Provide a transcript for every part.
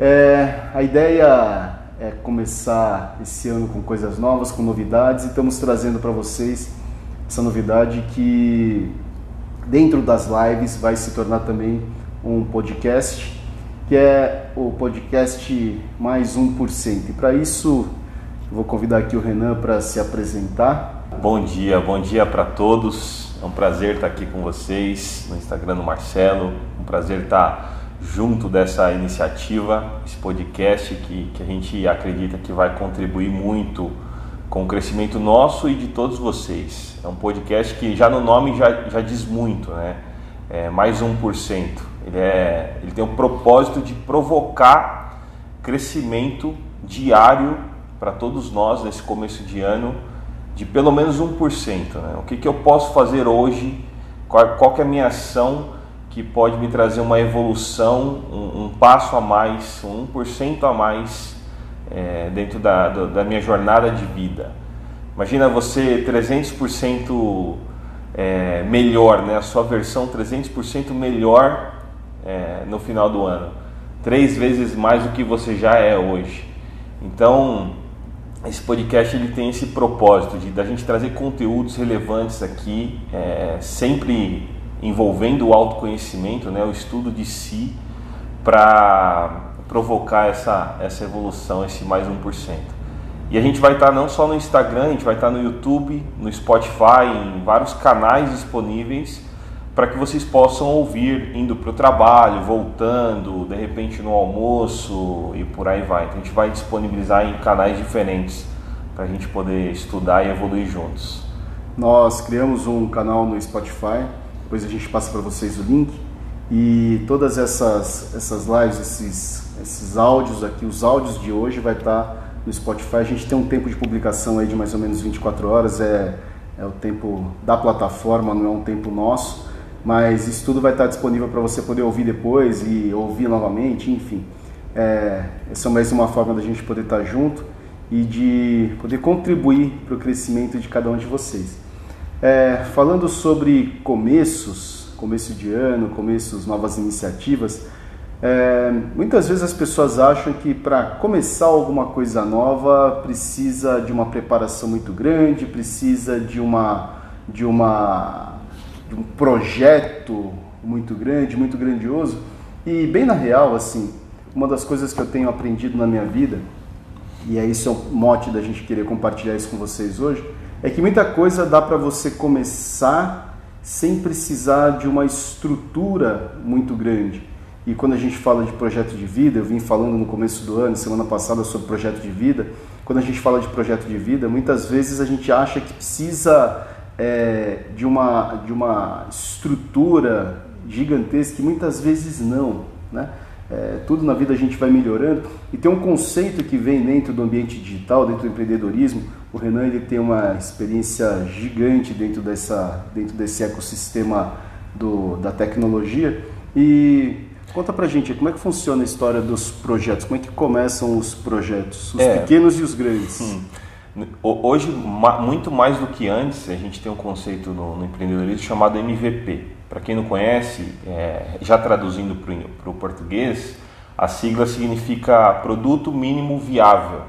É, a ideia é começar esse ano com coisas novas, com novidades e estamos trazendo para vocês essa novidade que dentro das lives vai se tornar também um podcast, que é o podcast mais 1%. E para isso, vou convidar aqui o Renan para se apresentar. Bom dia, bom dia para todos. É um prazer estar aqui com vocês no Instagram do Marcelo. Um prazer estar junto dessa iniciativa, esse podcast que, que a gente acredita que vai contribuir muito com o crescimento nosso e de todos vocês. É um podcast que já no nome já, já diz muito, né? É mais 1%. Ele, é, ele tem o propósito de provocar crescimento diário para todos nós nesse começo de ano de pelo menos 1%. Né? O que, que eu posso fazer hoje? Qual, qual é a minha ação que pode me trazer uma evolução, um, um passo a mais, um 1% a mais é, dentro da, da minha jornada de vida. Imagina você 300% é, melhor, né? a sua versão 300% melhor é, no final do ano. Três vezes mais do que você já é hoje. Então, esse podcast ele tem esse propósito de da gente trazer conteúdos relevantes aqui, é, sempre envolvendo o autoconhecimento, né, o estudo de si, para provocar essa, essa evolução, esse mais 1%. E a gente vai estar não só no Instagram, a gente vai estar no YouTube, no Spotify, em vários canais disponíveis para que vocês possam ouvir indo para o trabalho, voltando, de repente no almoço e por aí vai. Então a gente vai disponibilizar em canais diferentes para a gente poder estudar e evoluir juntos. Nós criamos um canal no Spotify, depois a gente passa para vocês o link e todas essas, essas lives, esses esses áudios aqui, os áudios de hoje vai estar no Spotify. A gente tem um tempo de publicação aí de mais ou menos 24 horas, é, é o tempo da plataforma, não é um tempo nosso, mas isso tudo vai estar disponível para você poder ouvir depois e ouvir novamente, enfim. É, essa é mais uma forma da gente poder estar junto e de poder contribuir para o crescimento de cada um de vocês. É, falando sobre começos, começo de ano, começos, novas iniciativas, é, muitas vezes as pessoas acham que para começar alguma coisa nova precisa de uma preparação muito grande, precisa de uma de uma de um projeto muito grande, muito grandioso. E bem na real, assim, uma das coisas que eu tenho aprendido na minha vida, e é isso é o mote da gente querer compartilhar isso com vocês hoje, é que muita coisa dá para você começar sem precisar de uma estrutura muito grande. E quando a gente fala de projeto de vida, eu vim falando no começo do ano, semana passada, sobre projeto de vida. Quando a gente fala de projeto de vida, muitas vezes a gente acha que precisa é, de, uma, de uma estrutura gigantesca, e muitas vezes não. Né? É, tudo na vida a gente vai melhorando. E tem um conceito que vem dentro do ambiente digital, dentro do empreendedorismo. O Renan ele tem uma experiência gigante dentro, dessa, dentro desse ecossistema do, da tecnologia. E Conta pra gente, como é que funciona a história dos projetos? Como é que começam os projetos, os é. pequenos e os grandes? Hum. Hoje, muito mais do que antes, a gente tem um conceito no, no empreendedorismo chamado MVP. Para quem não conhece, é, já traduzindo para o português, a sigla significa Produto Mínimo Viável.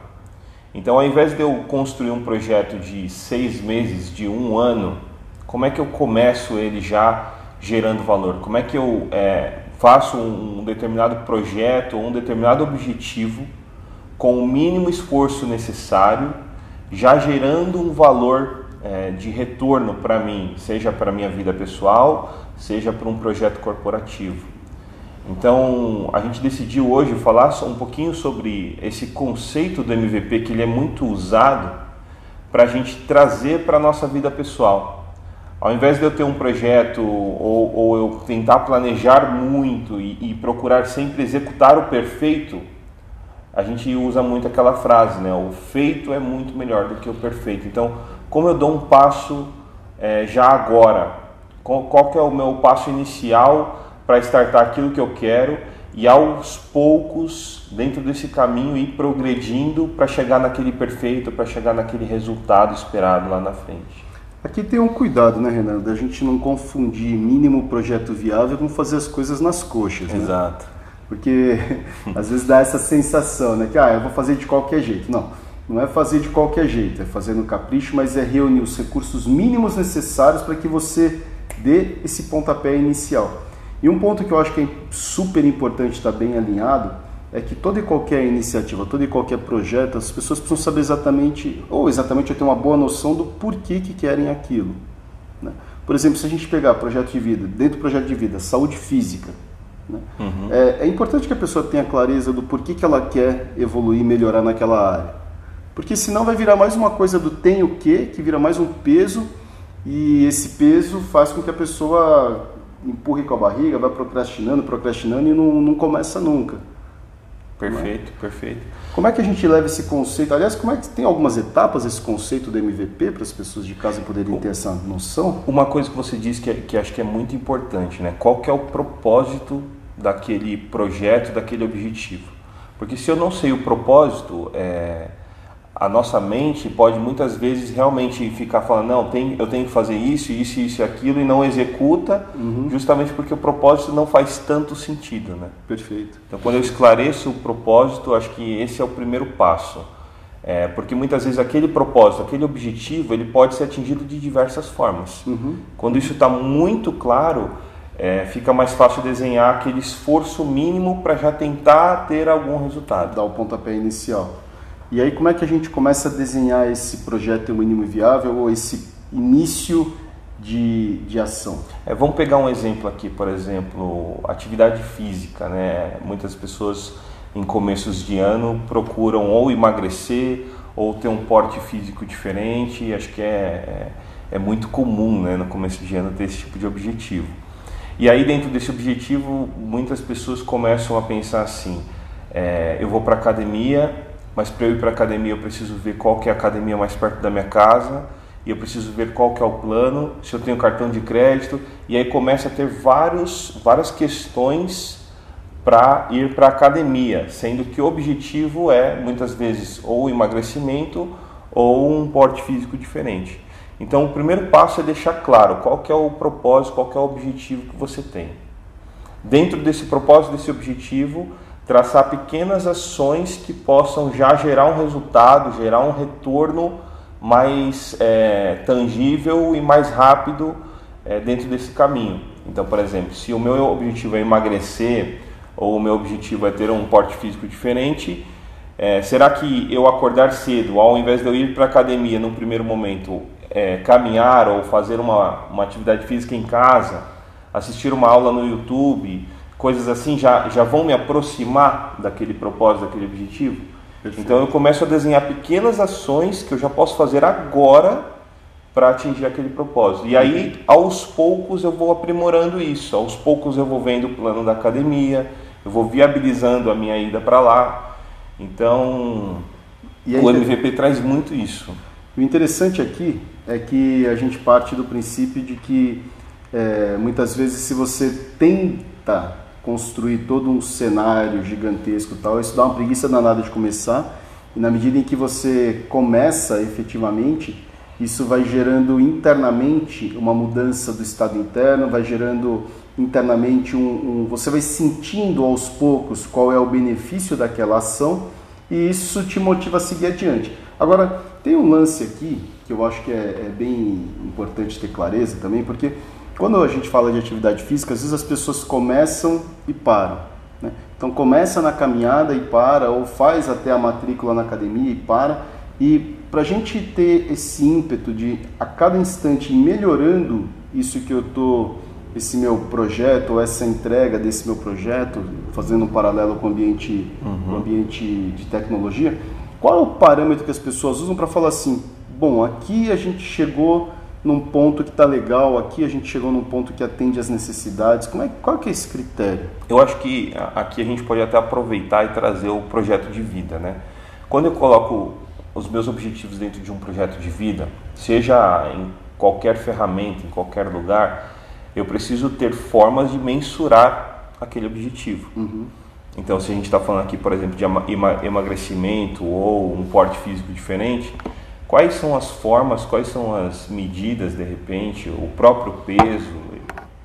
Então, ao invés de eu construir um projeto de seis meses, de um ano, como é que eu começo ele já gerando valor? Como é que eu é, faço um, determinado projeto ou um determinado objetivo com o mínimo esforço necessário, já gerando um valor é, de retorno para mim, seja para minha vida pessoal, seja para um projeto corporativo. Então, a gente decidiu hoje falar um pouquinho sobre esse conceito do MVP, que ele é muito usado para a gente trazer para a nossa vida pessoal. Ao invés de eu ter um projeto ou, ou eu tentar planejar muito e, e, procurar sempre executar o perfeito, a gente usa muito aquela frase, né? O feito é muito melhor do que o perfeito. Então, como eu dou um passo é, já agora? Qual, qual que é o meu passo inicial para startar aquilo que eu quero e aos poucos, dentro desse caminho, ir progredindo para chegar naquele perfeito, para chegar naquele resultado esperado lá na frente? Aqui tem um cuidado, né, Renan, da gente não confundir mínimo projeto viável com fazer as coisas nas coxas. Né? Exato. Porque às vezes dá essa sensação, né? Que ah, eu vou fazer de qualquer jeito. Não, não é fazer de qualquer jeito, é fazer no capricho, mas é reunir os recursos mínimos necessários para que você dê esse pontapé inicial. E um ponto que eu acho que é super importante estar bem alinhado é que toda e qualquer iniciativa, todo e qualquer projeto, as pessoas precisam saber exatamente, ou exatamente ter uma boa noção do porquê que querem aquilo. Né? Por exemplo, se a gente pegar projeto de vida, dentro do projeto de vida, saúde física, né? uhum. é, é, importante que a pessoa tenha clareza do porquê que ela quer evoluir, melhorar naquela área. Porque senão vai virar mais uma coisa do tem o que, que vira mais um peso, e esse peso faz com que a pessoa empurre com a barriga, vai procrastinando, procrastinando e não, não começa nunca. Perfeito, perfeito. Como é que a gente leva esse conceito? Aliás, como é que tem algumas etapas esse conceito do MVP para as pessoas de casa poderem ter essa noção? Uma coisa que você disse que, que acho que é muito importante, né? Qual que é o propósito daquele projeto, daquele objetivo? Porque se eu não sei o propósito, é, a nossa mente pode muitas vezes realmente ficar falando, não, tem, eu tenho que fazer isso, isso, isso e aquilo, e não executa, uhum. justamente porque o propósito não faz tanto sentido. Né? Perfeito. Então, quando eu esclareço o propósito, acho que esse é o primeiro passo. É, porque muitas vezes aquele propósito, aquele objetivo, ele pode ser atingido de diversas formas. Uhum. Quando isso está muito claro, é, fica mais fácil desenhar aquele esforço mínimo para já tentar ter algum resultado. Dar o pontapé inicial. E aí como é que a gente começa a desenhar esse projeto mínimo viável ou esse início de, de ação? É, vamos pegar um exemplo aqui, por exemplo, atividade física. Né? Muitas pessoas em começos de ano procuram ou emagrecer ou ter um porte físico diferente. Acho que é, é, é muito comum né, no começo de ano ter esse tipo de objetivo. E aí dentro desse objetivo, muitas pessoas começam a pensar assim, é, eu vou para academia mas para eu ir para academia eu preciso ver qual que é a academia mais perto da minha casa e eu preciso ver qual que é o plano, se eu tenho cartão de crédito e aí começa a ter vários, várias questões para ir para academia, sendo que o objetivo é muitas vezes ou emagrecimento ou um porte físico diferente. Então o primeiro passo é deixar claro qual que é o propósito, qual que é o objetivo que você tem. Dentro desse propósito, desse objetivo, traçar pequenas ações que possam já gerar um resultado, gerar um retorno mais é, tangível e mais rápido é, dentro desse caminho. Então, por exemplo, se o meu objetivo é emagrecer ou o meu objetivo é ter um porte físico diferente, é, será que eu acordar cedo, ao invés de eu ir para a academia no primeiro momento, é, caminhar ou fazer uma, uma atividade física em casa, assistir uma aula no YouTube, coisas assim já, já vão me aproximar daquele propósito, daquele objetivo. Perfeito. Então eu começo a desenhar pequenas ações que eu já posso fazer agora para atingir aquele propósito. E aí, aos poucos, eu vou aprimorando isso. Aos poucos, eu vou vendo o plano da academia, eu vou viabilizando a minha ida para lá. Então, o MVP traz muito isso. O interessante aqui é que a gente parte do princípio de que é, muitas vezes, se você tenta construir todo um cenário gigantesco tal, isso dá uma preguiça danada de começar. E na medida em que você começa efetivamente, isso vai gerando internamente uma mudança do estado interno, vai gerando internamente um, um, você vai sentindo aos poucos qual é o benefício daquela ação e isso te motiva a seguir adiante. Agora tem um lance aqui que eu acho que é, é bem importante ter clareza também, porque quando a gente fala de atividade física, às vezes as pessoas começam e param. Né? Então começa na caminhada e para, ou faz até a matrícula na academia e para. E para a gente ter esse ímpeto de a cada instante melhorando isso que eu estou, esse meu projeto, ou essa entrega desse meu projeto, fazendo um paralelo com o ambiente, uhum. o ambiente de tecnologia, qual é o parâmetro que as pessoas usam para falar assim, bom, aqui a gente chegou num ponto que está legal, aqui a gente chegou num ponto que atende às necessidades. Como é, qual é, é esse critério? Eu acho que aqui a gente pode até aproveitar e trazer o projeto de vida, né? Quando eu coloco os meus objetivos dentro de um projeto de vida, seja em qualquer ferramenta, em qualquer lugar, eu preciso ter formas de mensurar aquele objetivo. Uhum. Então, se a gente está falando aqui, por exemplo, de emagrecimento ou um porte físico diferente, Quais são as formas, quais são as medidas, de repente, o próprio peso,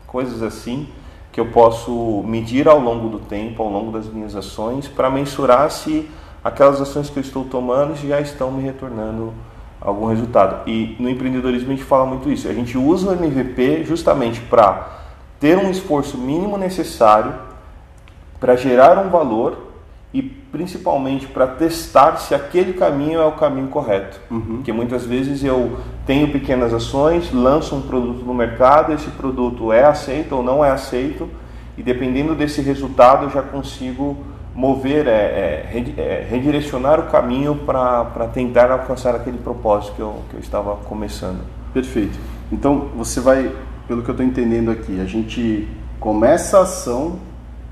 coisas assim, que eu posso medir ao longo do tempo, ao longo das minhas ações, para mensurar se aquelas ações que eu estou tomando já estão me retornando algum resultado. E no empreendedorismo a gente fala muito isso. A gente usa o MVP justamente para ter um esforço mínimo necessário para gerar um valor e principalmente para testar se aquele caminho é o caminho correto. Uhum. Porque muitas vezes eu tenho pequenas ações, lanço um produto no mercado, esse produto é aceito ou não é aceito, e dependendo desse resultado eu já consigo mover, é, é, é redirecionar o caminho para tentar alcançar aquele propósito que eu, que eu estava começando. Perfeito. Então você vai, pelo que eu estou entendendo aqui, a gente começa a ação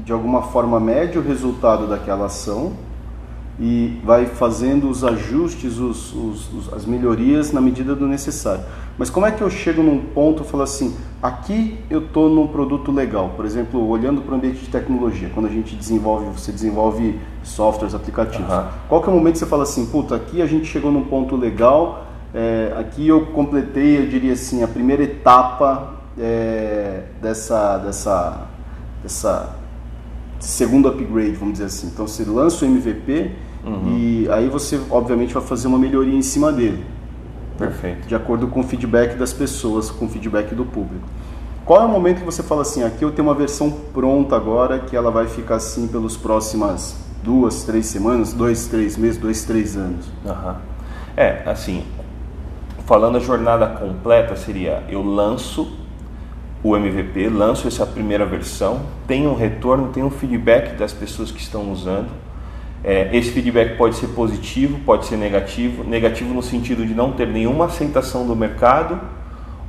de alguma forma mede o resultado daquela ação e vai fazendo os ajustes, os, os, as melhorias na medida do necessário. Mas como é que eu chego num ponto e falo assim, aqui eu estou num produto legal, por exemplo, olhando para o ambiente de tecnologia, quando a gente desenvolve, você desenvolve softwares, aplicativos. Uhum. Qual que é o momento que você fala assim, puta, aqui a gente chegou num ponto legal, é, aqui eu completei, eu diria assim, a primeira etapa é, dessa, dessa, dessa segundo upgrade, vamos dizer assim. Então você lança o MVP uhum. e aí você obviamente vai fazer uma melhoria em cima dele. Perfeito. De acordo com o feedback das pessoas, com o feedback do público. Qual é o momento que você fala assim, aqui eu tenho uma versão pronta agora que ela vai ficar assim pelos próximas duas, três semanas, dois, três meses, dois, três anos? Uhum. É, assim, falando a jornada completa seria eu lanço o MVP, lanço essa primeira versão, tem um retorno, tem um feedback das pessoas que estão usando. É, esse feedback pode ser positivo, pode ser negativo. Negativo no sentido de não ter nenhuma aceitação do mercado,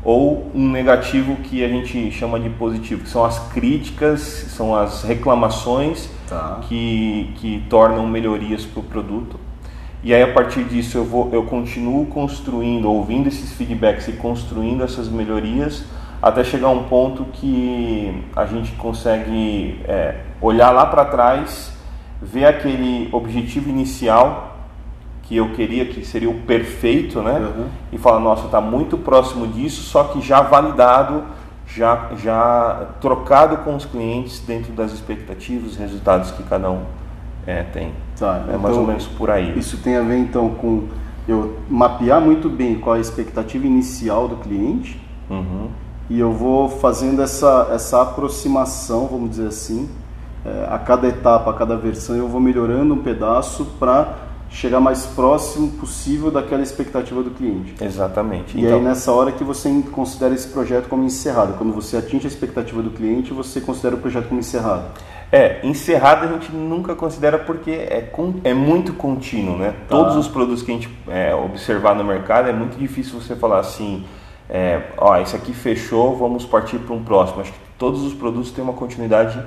ou um negativo que a gente chama de positivo, que são as críticas, são as reclamações tá. que, que tornam melhorias para o produto. E aí a partir disso eu, vou, eu continuo construindo, ouvindo esses feedbacks e construindo essas melhorias até chegar a um ponto que a gente consegue é, olhar lá para trás, ver aquele objetivo inicial que eu queria que seria o perfeito, né? Uhum. E falar, nossa, está muito próximo disso, só que já validado, já, já trocado com os clientes dentro das expectativas, resultados que cada um é, tem. Tá, é então, mais ou menos por aí. Isso tem a ver então com eu mapear muito bem qual é a expectativa inicial do cliente. Uhum e eu vou fazendo essa, essa aproximação, vamos dizer assim, é, a cada etapa, a cada versão, eu vou melhorando um pedaço para chegar mais próximo possível daquela expectativa do cliente. Exatamente. E então... aí nessa hora que você considera esse projeto como encerrado. Quando você atinge a expectativa do cliente, você considera o projeto como encerrado. É, encerrado a gente nunca considera porque é, é muito contínuo, né? Tá. Todos os produtos que a gente é, observar no mercado é muito difícil você falar assim, é, ó, esse aqui fechou, vamos partir para um próximo. Acho que todos os produtos têm uma continuidade,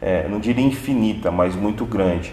é, não diria infinita, mas muito grande.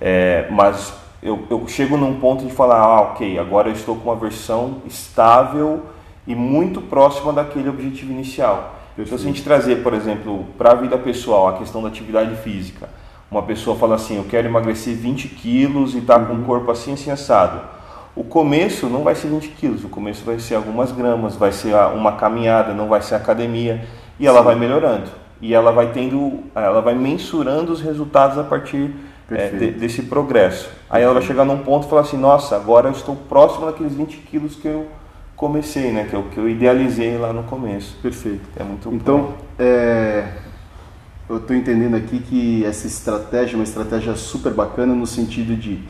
É, mas eu, eu, chego num ponto de falar, ah, ok, agora eu estou com uma versão estável e muito próxima daquele objetivo inicial. Então, se a gente trazer, por exemplo, para a vida pessoal, a questão da atividade física, uma pessoa fala assim, eu quero emagrecer 20 quilos e está uhum. com o corpo assim, assim, assado o começo não vai ser 20 quilos, o começo vai ser algumas gramas, vai ser uma caminhada, não vai ser academia, e ela Sim. vai melhorando. E ela vai tendo, ela vai mensurando os resultados a partir é, de, desse progresso. Aí ela vai chegar num ponto e falar assim, nossa, agora eu estou próximo daqueles 20 quilos que eu comecei, né? Que eu, que eu idealizei lá no começo. Perfeito. É muito Então, é, eu estou entendendo aqui que essa estratégia é uma estratégia super bacana no sentido de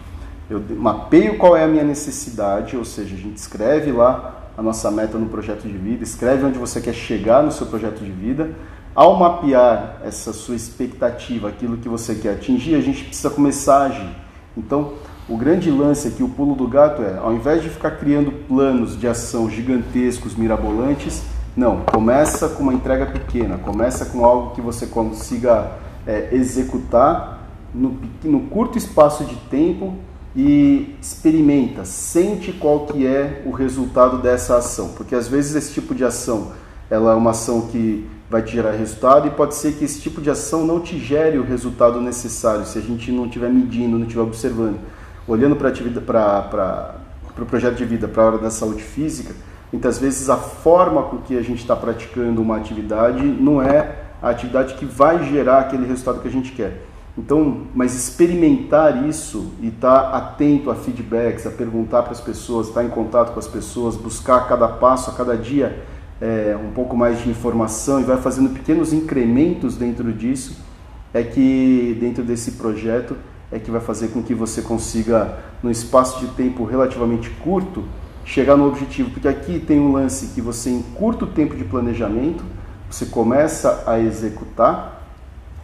eu mapeio qual é a minha necessidade, ou seja, a gente escreve lá a nossa meta no projeto de vida, escreve onde você quer chegar no seu projeto de vida. Ao mapear essa sua expectativa, aquilo que você quer atingir, a gente precisa começar a agir. Então, o grande lance aqui, o pulo do gato é, ao invés de ficar criando planos de ação gigantescos, mirabolantes, não, começa com uma entrega pequena, começa com algo que você consiga é, executar no, no curto espaço de tempo e experimenta, sente qual que é o resultado dessa ação, porque às vezes esse tipo de ação ela é uma ação que vai te gerar resultado e pode ser que esse tipo de ação não te gere o resultado necessário se a gente não estiver medindo, não estiver observando. Olhando para o pro projeto de vida, para a hora da saúde física, muitas vezes a forma com que a gente está praticando uma atividade não é a atividade que vai gerar aquele resultado que a gente quer. Então, mas experimentar isso e estar tá atento a feedbacks, a perguntar para as pessoas, estar tá em contato com as pessoas, buscar a cada passo, a cada dia é, um pouco mais de informação e vai fazendo pequenos incrementos dentro disso, é que dentro desse projeto é que vai fazer com que você consiga, num espaço de tempo relativamente curto, chegar no objetivo. Porque aqui tem um lance que você, em curto tempo de planejamento, você começa a executar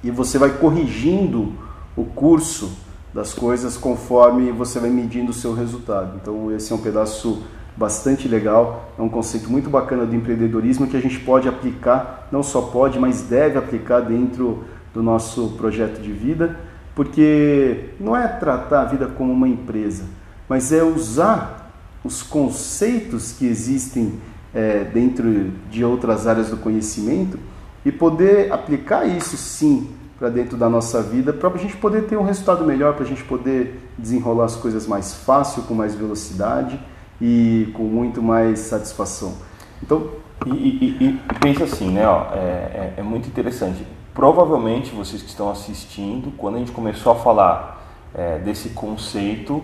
e você vai corrigindo o curso das coisas conforme você vai medindo o seu resultado. Então, esse é um pedaço bastante legal, é um conceito muito bacana do empreendedorismo que a gente pode aplicar, não só pode, mas deve aplicar dentro do nosso projeto de vida, porque não é tratar a vida como uma empresa, mas é usar os conceitos que existem é, dentro de outras áreas do conhecimento e poder aplicar isso sim para dentro da nossa vida, para a gente poder ter um resultado melhor, para a gente poder desenrolar as coisas mais fácil, com mais velocidade e com muito mais satisfação. Então, e, e, e, pensa assim, né? Ó, é, é, é, muito interessante. Provavelmente vocês que estão assistindo, quando a gente começou a falar é, desse conceito,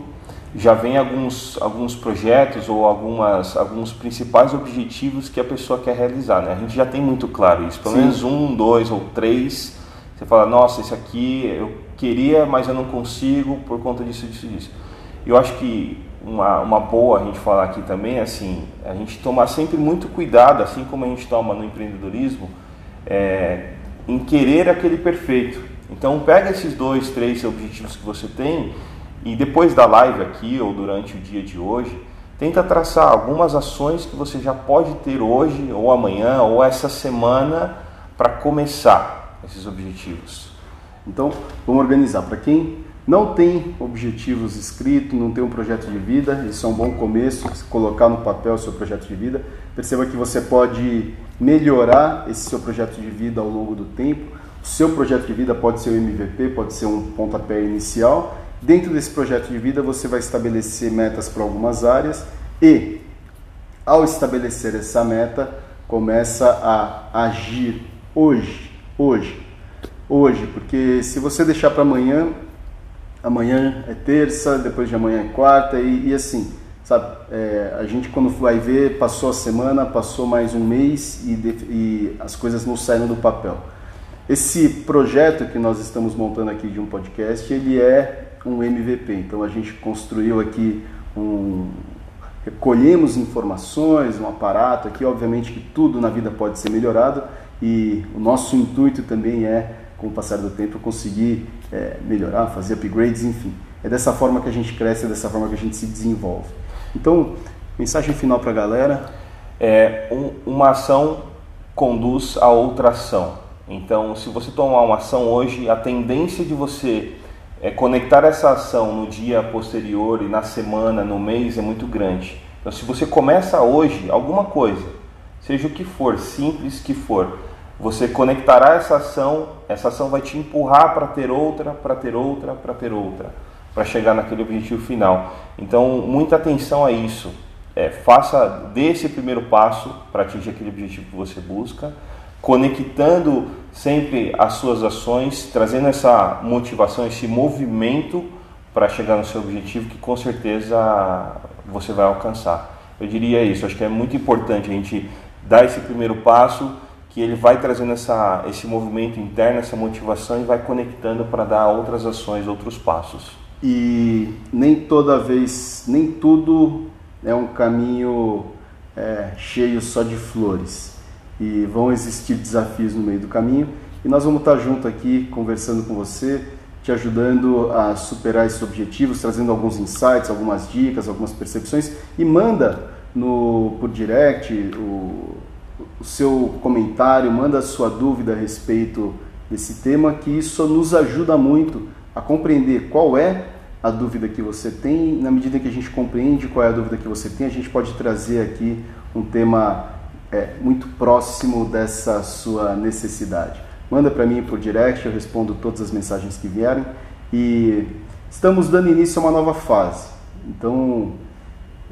já vem alguns, alguns projetos ou algumas, alguns principais objetivos que a pessoa quer realizar. Né? A gente já tem muito claro isso, pelo Sim. menos um, dois ou três. Você fala, nossa, esse aqui eu queria, mas eu não consigo por conta disso, disso, disso. Eu acho que uma, uma boa a gente falar aqui também é assim, a gente tomar sempre muito cuidado, assim como a gente toma no empreendedorismo, é, em querer aquele perfeito. Então pega esses dois, três objetivos que você tem e depois da live aqui ou durante o dia de hoje, tenta traçar algumas ações que você já pode ter hoje ou amanhã ou essa semana para começar esses objetivos. Então, vamos organizar. Para quem não tem objetivos escritos, não tem um projeto de vida, isso é um bom começo, colocar no papel o seu projeto de vida. Perceba que você pode melhorar esse seu projeto de vida ao longo do tempo. O seu projeto de vida pode ser o MVP, pode ser um pontapé inicial Dentro desse projeto de vida, você vai estabelecer metas para algumas áreas e, ao estabelecer essa meta, começa a agir hoje, hoje, hoje, porque se você deixar para amanhã, amanhã é terça, depois de amanhã é quarta e, e assim, sabe? É, a gente quando vai ver, passou a semana, passou mais um mês e, e as coisas não saíram do papel. Esse projeto que nós estamos montando aqui de um podcast, ele é um MVP. Então a gente construiu aqui um informações, um aparato aqui, obviamente que tudo na vida pode ser melhorado e o nosso intuito também é, com o passar do tempo, conseguir é, melhorar, fazer upgrades, enfim. É dessa forma que a gente cresce, é dessa forma que a gente se desenvolve. Então, mensagem final para a galera. É, um, uma ação conduz a outra ação. Então, se você tomar uma ação hoje, a tendência de você é, conectar essa ação no dia posterior e na semana, no mês é muito grande. Então, se você começa hoje alguma coisa, seja o que for, simples que for, você conectará essa ação, essa ação vai te empurrar para ter outra, para ter outra, para ter outra, para chegar naquele objetivo final. Então, muita atenção a isso. É, faça desse primeiro passo para atingir aquele objetivo que você busca conectando sempre as suas ações, trazendo essa motivação, esse movimento para chegar no seu objetivo que com certeza você vai alcançar. Eu diria isso, acho que é muito importante a gente dar esse primeiro passo, que ele vai trazendo essa, esse movimento interno, essa motivação e vai conectando para dar outras ações, outros passos. E nem toda vez, nem tudo é um caminho é, cheio só de flores e vão existir desafios no meio do caminho. E nós vamos estar junto aqui conversando com você, te ajudando a superar esses objetivos, trazendo alguns insights, algumas dicas, algumas percepções e manda no por direct o, o seu comentário, manda a sua dúvida a respeito desse tema, que isso nos ajuda muito a compreender qual é a dúvida que você tem. Na medida que a gente compreende qual é a dúvida que você tem, a gente pode trazer aqui um tema é, muito próximo dessa sua necessidade. Manda para mim por direct, eu respondo todas as mensagens que vierem e estamos dando início a uma nova fase. Então,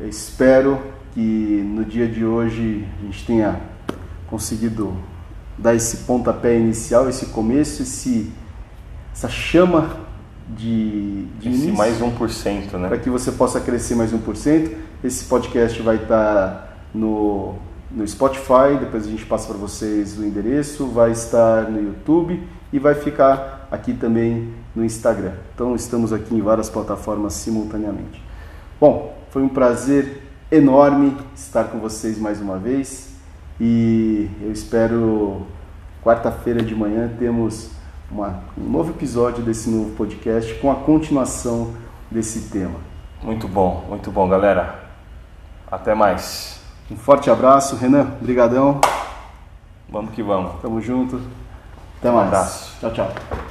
espero que no dia de hoje a gente tenha conseguido dar esse pontapé inicial, esse começo, esse, essa chama de, de Esse início, mais 1%, né? para que você possa crescer mais 1%. Esse podcast vai estar no, no Spotify, depois a gente passa para vocês o endereço, vai estar no YouTube e vai ficar aqui também no Instagram. Então estamos aqui em várias plataformas simultaneamente. Bom, foi um prazer enorme estar com vocês mais uma vez e eu espero quarta-feira de manhã temos uma, um novo episódio desse novo podcast com a continuação desse tema. Muito bom, muito bom, galera. Até mais. Um forte abraço, Renan. Brigadão. Vamos que vamos. Tamo junto. Até Um abraço. Tchau, tchau.